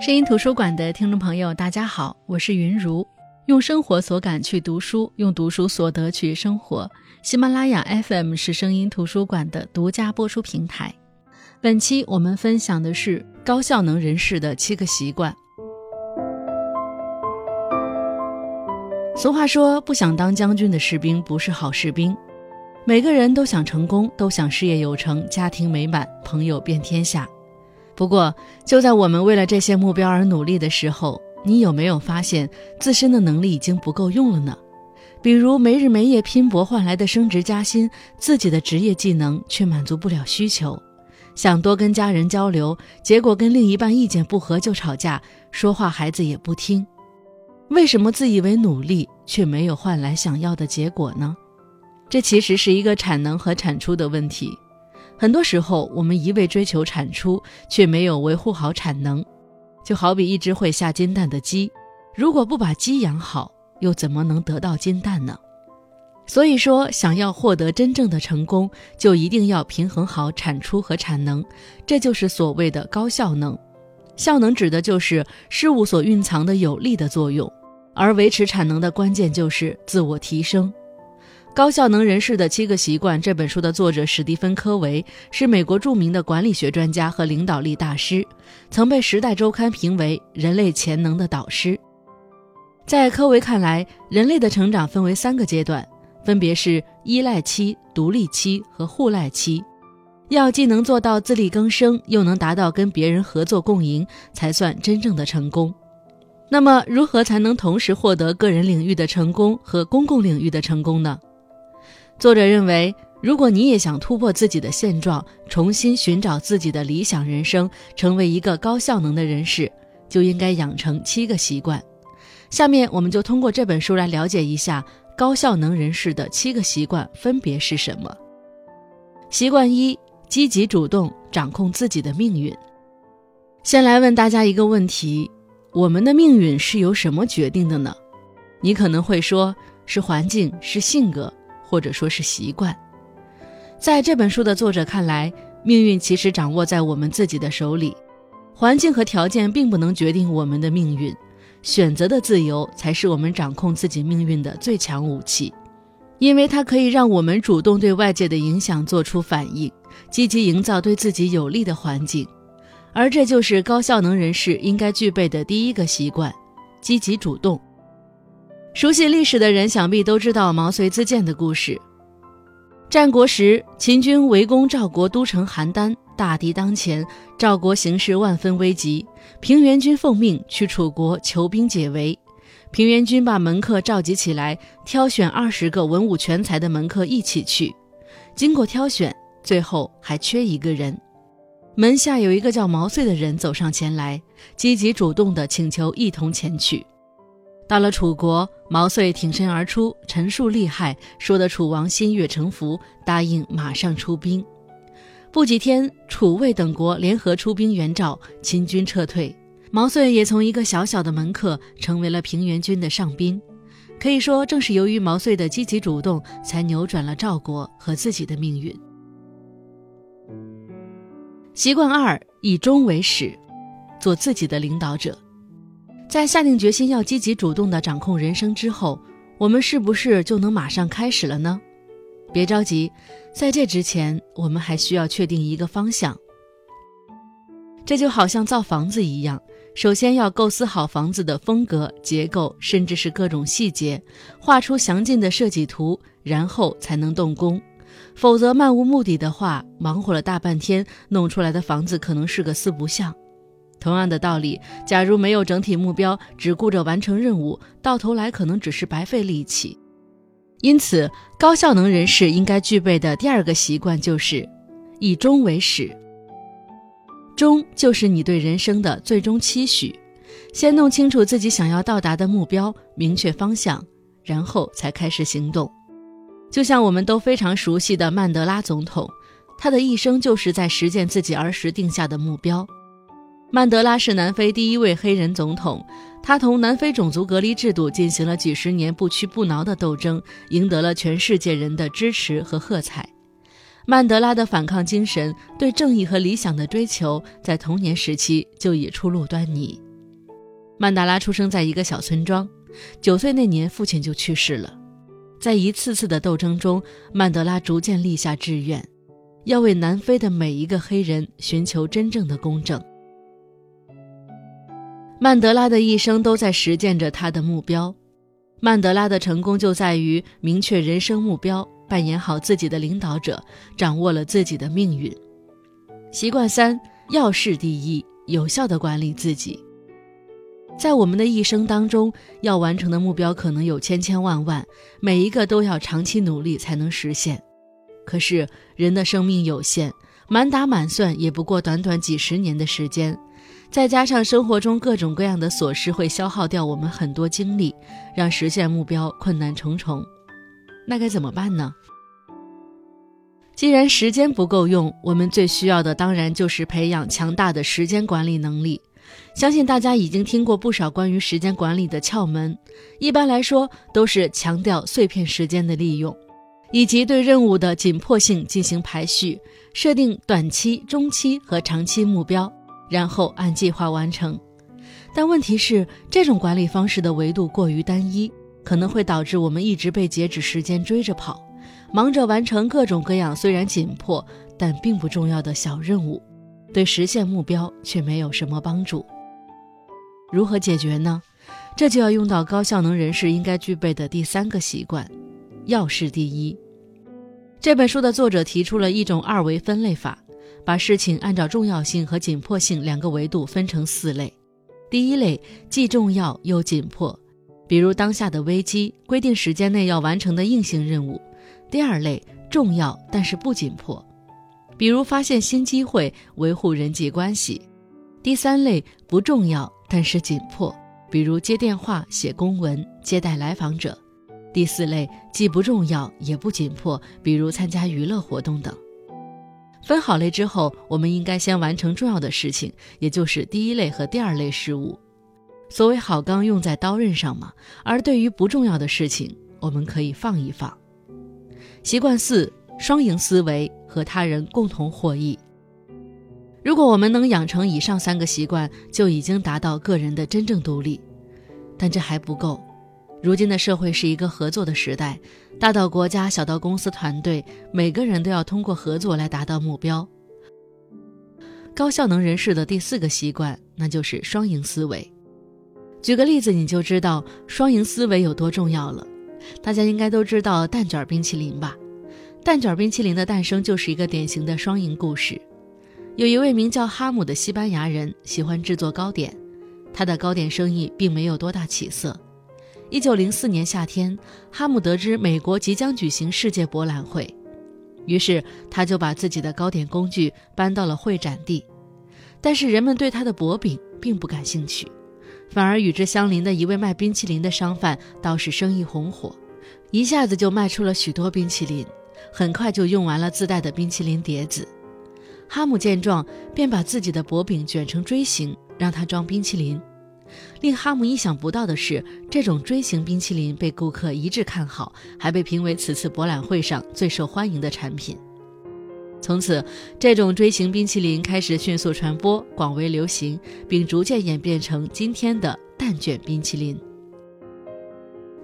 声音图书馆的听众朋友，大家好，我是云如。用生活所感去读书，用读书所得去生活。喜马拉雅 FM 是声音图书馆的独家播出平台。本期我们分享的是高效能人士的七个习惯。俗话说，不想当将军的士兵不是好士兵。每个人都想成功，都想事业有成、家庭美满、朋友遍天下。不过，就在我们为了这些目标而努力的时候，你有没有发现自身的能力已经不够用了呢？比如没日没夜拼搏换来的升职加薪，自己的职业技能却满足不了需求；想多跟家人交流，结果跟另一半意见不合就吵架，说话孩子也不听。为什么自以为努力却没有换来想要的结果呢？这其实是一个产能和产出的问题。很多时候，我们一味追求产出，却没有维护好产能。就好比一只会下金蛋的鸡，如果不把鸡养好，又怎么能得到金蛋呢？所以说，想要获得真正的成功，就一定要平衡好产出和产能，这就是所谓的高效能。效能指的就是事物所蕴藏的有利的作用，而维持产能的关键就是自我提升。高效能人士的七个习惯这本书的作者史蒂芬·科维是美国著名的管理学专家和领导力大师，曾被《时代周刊》评为人类潜能的导师。在科维看来，人类的成长分为三个阶段，分别是依赖期、独立期和互赖期。要既能做到自力更生，又能达到跟别人合作共赢，才算真正的成功。那么，如何才能同时获得个人领域的成功和公共领域的成功呢？作者认为，如果你也想突破自己的现状，重新寻找自己的理想人生，成为一个高效能的人士，就应该养成七个习惯。下面我们就通过这本书来了解一下高效能人士的七个习惯分别是什么。习惯一：积极主动，掌控自己的命运。先来问大家一个问题：我们的命运是由什么决定的呢？你可能会说是环境，是性格。或者说是习惯，在这本书的作者看来，命运其实掌握在我们自己的手里，环境和条件并不能决定我们的命运，选择的自由才是我们掌控自己命运的最强武器，因为它可以让我们主动对外界的影响做出反应，积极营造对自己有利的环境，而这就是高效能人士应该具备的第一个习惯：积极主动。熟悉历史的人想必都知道毛遂自荐的故事。战国时，秦军围攻赵国都城邯郸，大敌当前，赵国形势万分危急。平原君奉命去楚国求兵解围。平原君把门客召集起来，挑选二十个文武全才的门客一起去。经过挑选，最后还缺一个人。门下有一个叫毛遂的人走上前来，积极主动地请求一同前去。到了楚国，毛遂挺身而出，陈述利害，说得楚王心悦诚服，答应马上出兵。不几天，楚魏等国联合出兵援赵，秦军撤退，毛遂也从一个小小的门客成为了平原君的上宾。可以说，正是由于毛遂的积极主动，才扭转了赵国和自己的命运。习惯二：以终为始，做自己的领导者。在下定决心要积极主动地掌控人生之后，我们是不是就能马上开始了呢？别着急，在这之前，我们还需要确定一个方向。这就好像造房子一样，首先要构思好房子的风格、结构，甚至是各种细节，画出详尽的设计图，然后才能动工。否则漫无目的的话，忙活了大半天，弄出来的房子可能是个四不像。同样的道理，假如没有整体目标，只顾着完成任务，到头来可能只是白费力气。因此，高效能人士应该具备的第二个习惯就是以终为始。终就是你对人生的最终期许，先弄清楚自己想要到达的目标，明确方向，然后才开始行动。就像我们都非常熟悉的曼德拉总统，他的一生就是在实践自己儿时定下的目标。曼德拉是南非第一位黑人总统，他同南非种族隔离制度进行了几十年不屈不挠的斗争，赢得了全世界人的支持和喝彩。曼德拉的反抗精神，对正义和理想的追求，在童年时期就已初露端倪。曼德拉出生在一个小村庄，九岁那年父亲就去世了。在一次次的斗争中，曼德拉逐渐立下志愿，要为南非的每一个黑人寻求真正的公正。曼德拉的一生都在实践着他的目标。曼德拉的成功就在于明确人生目标，扮演好自己的领导者，掌握了自己的命运。习惯三：要事第一，有效的管理自己。在我们的一生当中，要完成的目标可能有千千万万，每一个都要长期努力才能实现。可是人的生命有限，满打满算也不过短短几十年的时间，再加上生活中各种各样的琐事会消耗掉我们很多精力，让实现目标困难重重。那该怎么办呢？既然时间不够用，我们最需要的当然就是培养强大的时间管理能力。相信大家已经听过不少关于时间管理的窍门，一般来说都是强调碎片时间的利用，以及对任务的紧迫性进行排序，设定短期、中期和长期目标，然后按计划完成。但问题是，这种管理方式的维度过于单一，可能会导致我们一直被截止时间追着跑，忙着完成各种各样虽然紧迫但并不重要的小任务。对实现目标却没有什么帮助。如何解决呢？这就要用到高效能人士应该具备的第三个习惯：要事第一。这本书的作者提出了一种二维分类法，把事情按照重要性和紧迫性两个维度分成四类。第一类既重要又紧迫，比如当下的危机、规定时间内要完成的硬性任务；第二类重要但是不紧迫。比如发现新机会、维护人际关系。第三类不重要但是紧迫，比如接电话、写公文、接待来访者。第四类既不重要也不紧迫，比如参加娱乐活动等。分好类之后，我们应该先完成重要的事情，也就是第一类和第二类事务。所谓好钢用在刀刃上嘛，而对于不重要的事情，我们可以放一放。习惯四。双赢思维和他人共同获益。如果我们能养成以上三个习惯，就已经达到个人的真正独立。但这还不够。如今的社会是一个合作的时代，大到国家，小到公司团队，每个人都要通过合作来达到目标。高效能人士的第四个习惯，那就是双赢思维。举个例子，你就知道双赢思维有多重要了。大家应该都知道蛋卷冰淇淋吧？蛋卷冰淇淋的诞生就是一个典型的双赢故事。有一位名叫哈姆的西班牙人，喜欢制作糕点，他的糕点生意并没有多大起色。一九零四年夏天，哈姆得知美国即将举行世界博览会，于是他就把自己的糕点工具搬到了会展地。但是人们对他的薄饼并不感兴趣，反而与之相邻的一位卖冰淇淋的商贩倒是生意红火，一下子就卖出了许多冰淇淋。很快就用完了自带的冰淇淋碟子，哈姆见状便把自己的薄饼卷成锥形，让他装冰淇淋。令哈姆意想不到的是，这种锥形冰淇淋被顾客一致看好，还被评为此次博览会上最受欢迎的产品。从此，这种锥形冰淇淋开始迅速传播，广为流行，并逐渐演变成今天的蛋卷冰淇淋。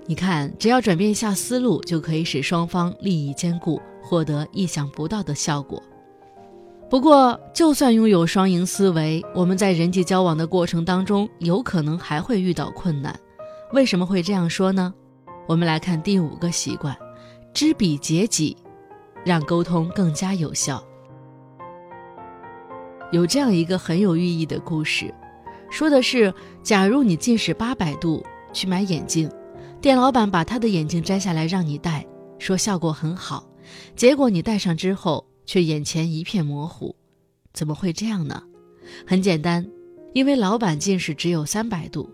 你看，只要转变一下思路，就可以使双方利益兼顾，获得意想不到的效果。不过，就算拥有双赢思维，我们在人际交往的过程当中，有可能还会遇到困难。为什么会这样说呢？我们来看第五个习惯：知彼解己，让沟通更加有效。有这样一个很有寓意的故事，说的是，假如你近视八百度去买眼镜。店老板把他的眼镜摘下来让你戴，说效果很好，结果你戴上之后却眼前一片模糊，怎么会这样呢？很简单，因为老板近视只有三百度。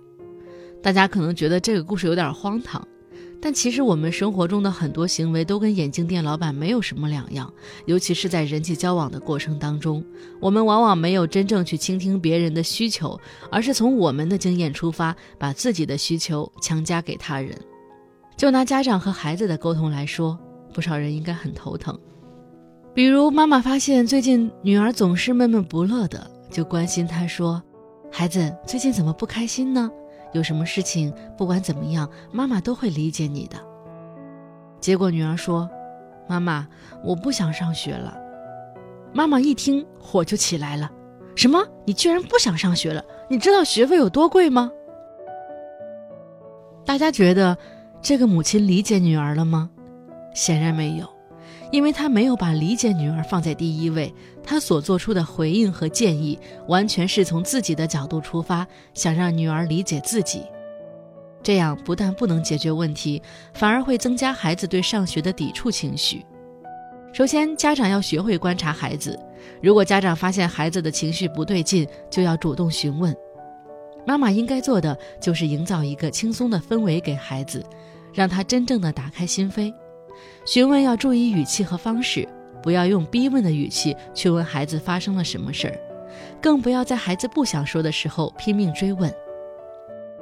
大家可能觉得这个故事有点荒唐。但其实我们生活中的很多行为都跟眼镜店老板没有什么两样，尤其是在人际交往的过程当中，我们往往没有真正去倾听别人的需求，而是从我们的经验出发，把自己的需求强加给他人。就拿家长和孩子的沟通来说，不少人应该很头疼。比如妈妈发现最近女儿总是闷闷不乐的，就关心她说：“孩子最近怎么不开心呢？有什么事情，不管怎么样，妈妈都会理解你的。结果女儿说：“妈妈，我不想上学了。”妈妈一听火就起来了：“什么？你居然不想上学了？你知道学费有多贵吗？”大家觉得这个母亲理解女儿了吗？显然没有，因为他没有把理解女儿放在第一位。他所做出的回应和建议，完全是从自己的角度出发，想让女儿理解自己。这样不但不能解决问题，反而会增加孩子对上学的抵触情绪。首先，家长要学会观察孩子。如果家长发现孩子的情绪不对劲，就要主动询问。妈妈应该做的就是营造一个轻松的氛围给孩子，让他真正的打开心扉。询问要注意语气和方式，不要用逼问的语气去问孩子发生了什么事儿，更不要在孩子不想说的时候拼命追问。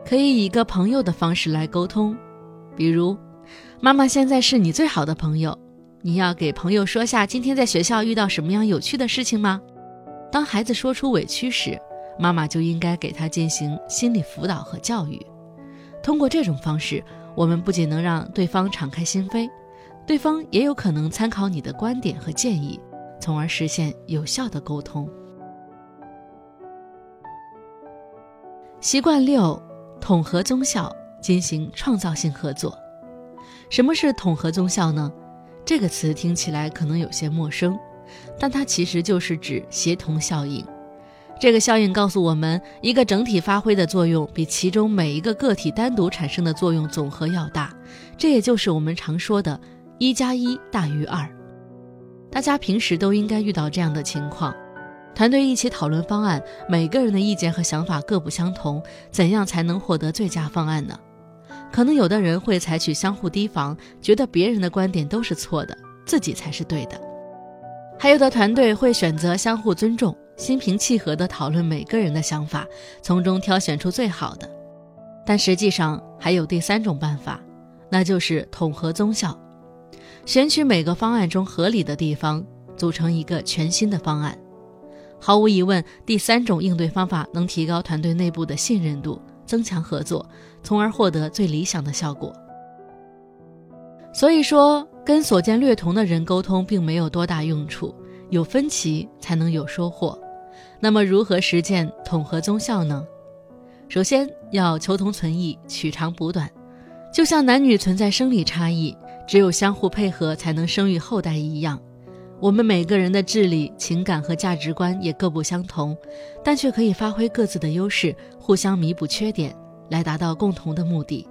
可以以一个朋友的方式来沟通，比如，妈妈现在是你最好的朋友，你要给朋友说下今天在学校遇到什么样有趣的事情吗？当孩子说出委屈时。妈妈就应该给他进行心理辅导和教育。通过这种方式，我们不仅能让对方敞开心扉，对方也有可能参考你的观点和建议，从而实现有效的沟通。习惯六：统合综效，进行创造性合作。什么是统合综效呢？这个词听起来可能有些陌生，但它其实就是指协同效应。这个效应告诉我们，一个整体发挥的作用比其中每一个个体单独产生的作用总和要大。这也就是我们常说的“一加一大于二”。大家平时都应该遇到这样的情况：团队一起讨论方案，每个人的意见和想法各不相同，怎样才能获得最佳方案呢？可能有的人会采取相互提防，觉得别人的观点都是错的，自己才是对的；还有的团队会选择相互尊重。心平气和地讨论每个人的想法，从中挑选出最好的。但实际上还有第三种办法，那就是统合综效，选取每个方案中合理的地方，组成一个全新的方案。毫无疑问，第三种应对方法能提高团队内部的信任度，增强合作，从而获得最理想的效果。所以说，跟所见略同的人沟通并没有多大用处，有分歧才能有收获。那么如何实践统合综效呢？首先要求同存异，取长补短。就像男女存在生理差异，只有相互配合才能生育后代一样，我们每个人的智力、情感和价值观也各不相同，但却可以发挥各自的优势，互相弥补缺点，来达到共同的目的。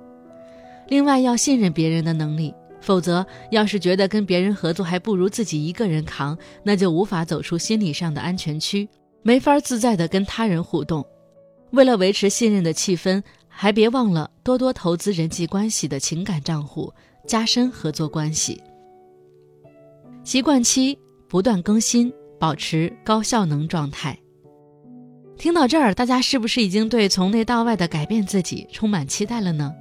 另外要信任别人的能力，否则要是觉得跟别人合作还不如自己一个人扛，那就无法走出心理上的安全区。没法自在的跟他人互动，为了维持信任的气氛，还别忘了多多投资人际关系的情感账户，加深合作关系。习惯七不断更新，保持高效能状态。听到这儿，大家是不是已经对从内到外的改变自己充满期待了呢？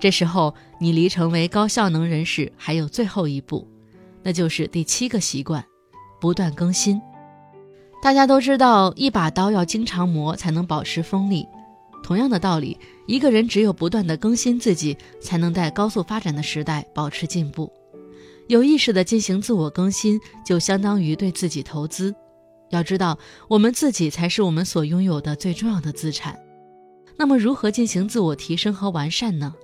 这时候，你离成为高效能人士还有最后一步，那就是第七个习惯：不断更新。大家都知道，一把刀要经常磨才能保持锋利。同样的道理，一个人只有不断的更新自己，才能在高速发展的时代保持进步。有意识的进行自我更新，就相当于对自己投资。要知道，我们自己才是我们所拥有的最重要的资产。那么，如何进行自我提升和完善呢？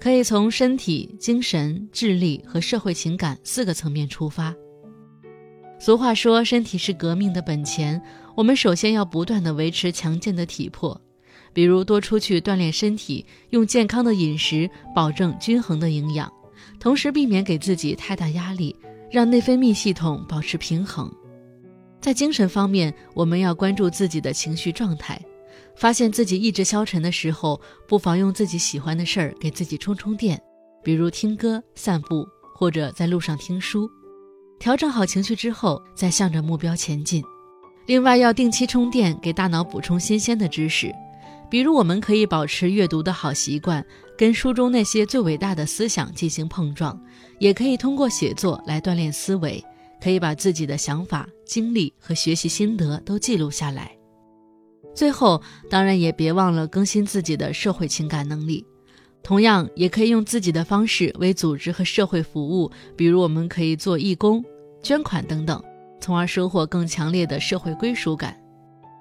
可以从身体、精神、智力和社会情感四个层面出发。俗话说，身体是革命的本钱。我们首先要不断的维持强健的体魄，比如多出去锻炼身体，用健康的饮食保证均衡的营养，同时避免给自己太大压力，让内分泌系统保持平衡。在精神方面，我们要关注自己的情绪状态，发现自己意志消沉的时候，不妨用自己喜欢的事儿给自己充充电，比如听歌、散步，或者在路上听书。调整好情绪之后，再向着目标前进。另外，要定期充电，给大脑补充新鲜的知识。比如，我们可以保持阅读的好习惯，跟书中那些最伟大的思想进行碰撞；也可以通过写作来锻炼思维，可以把自己的想法、经历和学习心得都记录下来。最后，当然也别忘了更新自己的社会情感能力。同样，也可以用自己的方式为组织和社会服务，比如我们可以做义工、捐款等等，从而收获更强烈的社会归属感。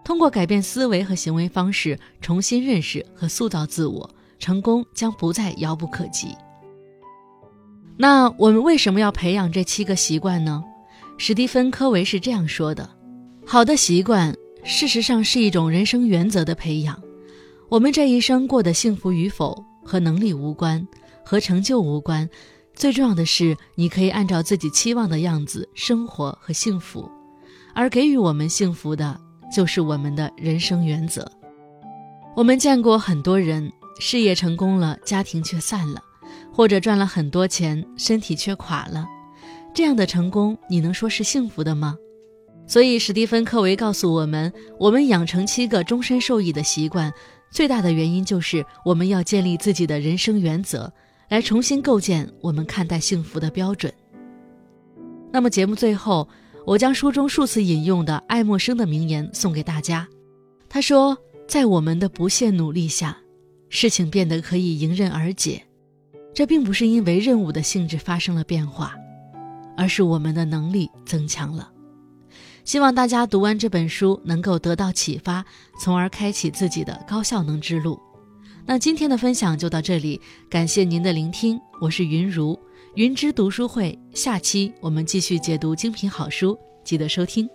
通过改变思维和行为方式，重新认识和塑造自我，成功将不再遥不可及。那我们为什么要培养这七个习惯呢？史蒂芬·科维是这样说的：“好的习惯。”事实上是一种人生原则的培养。我们这一生过得幸福与否和能力无关，和成就无关。最重要的是，你可以按照自己期望的样子生活和幸福。而给予我们幸福的，就是我们的人生原则。我们见过很多人，事业成功了，家庭却散了；或者赚了很多钱，身体却垮了。这样的成功，你能说是幸福的吗？所以，史蒂芬·科维告诉我们，我们养成七个终身受益的习惯，最大的原因就是我们要建立自己的人生原则，来重新构建我们看待幸福的标准。那么，节目最后，我将书中数次引用的爱默生的名言送给大家。他说：“在我们的不懈努力下，事情变得可以迎刃而解。这并不是因为任务的性质发生了变化，而是我们的能力增强了。”希望大家读完这本书能够得到启发，从而开启自己的高效能之路。那今天的分享就到这里，感谢您的聆听，我是云如云知读书会，下期我们继续解读精品好书，记得收听。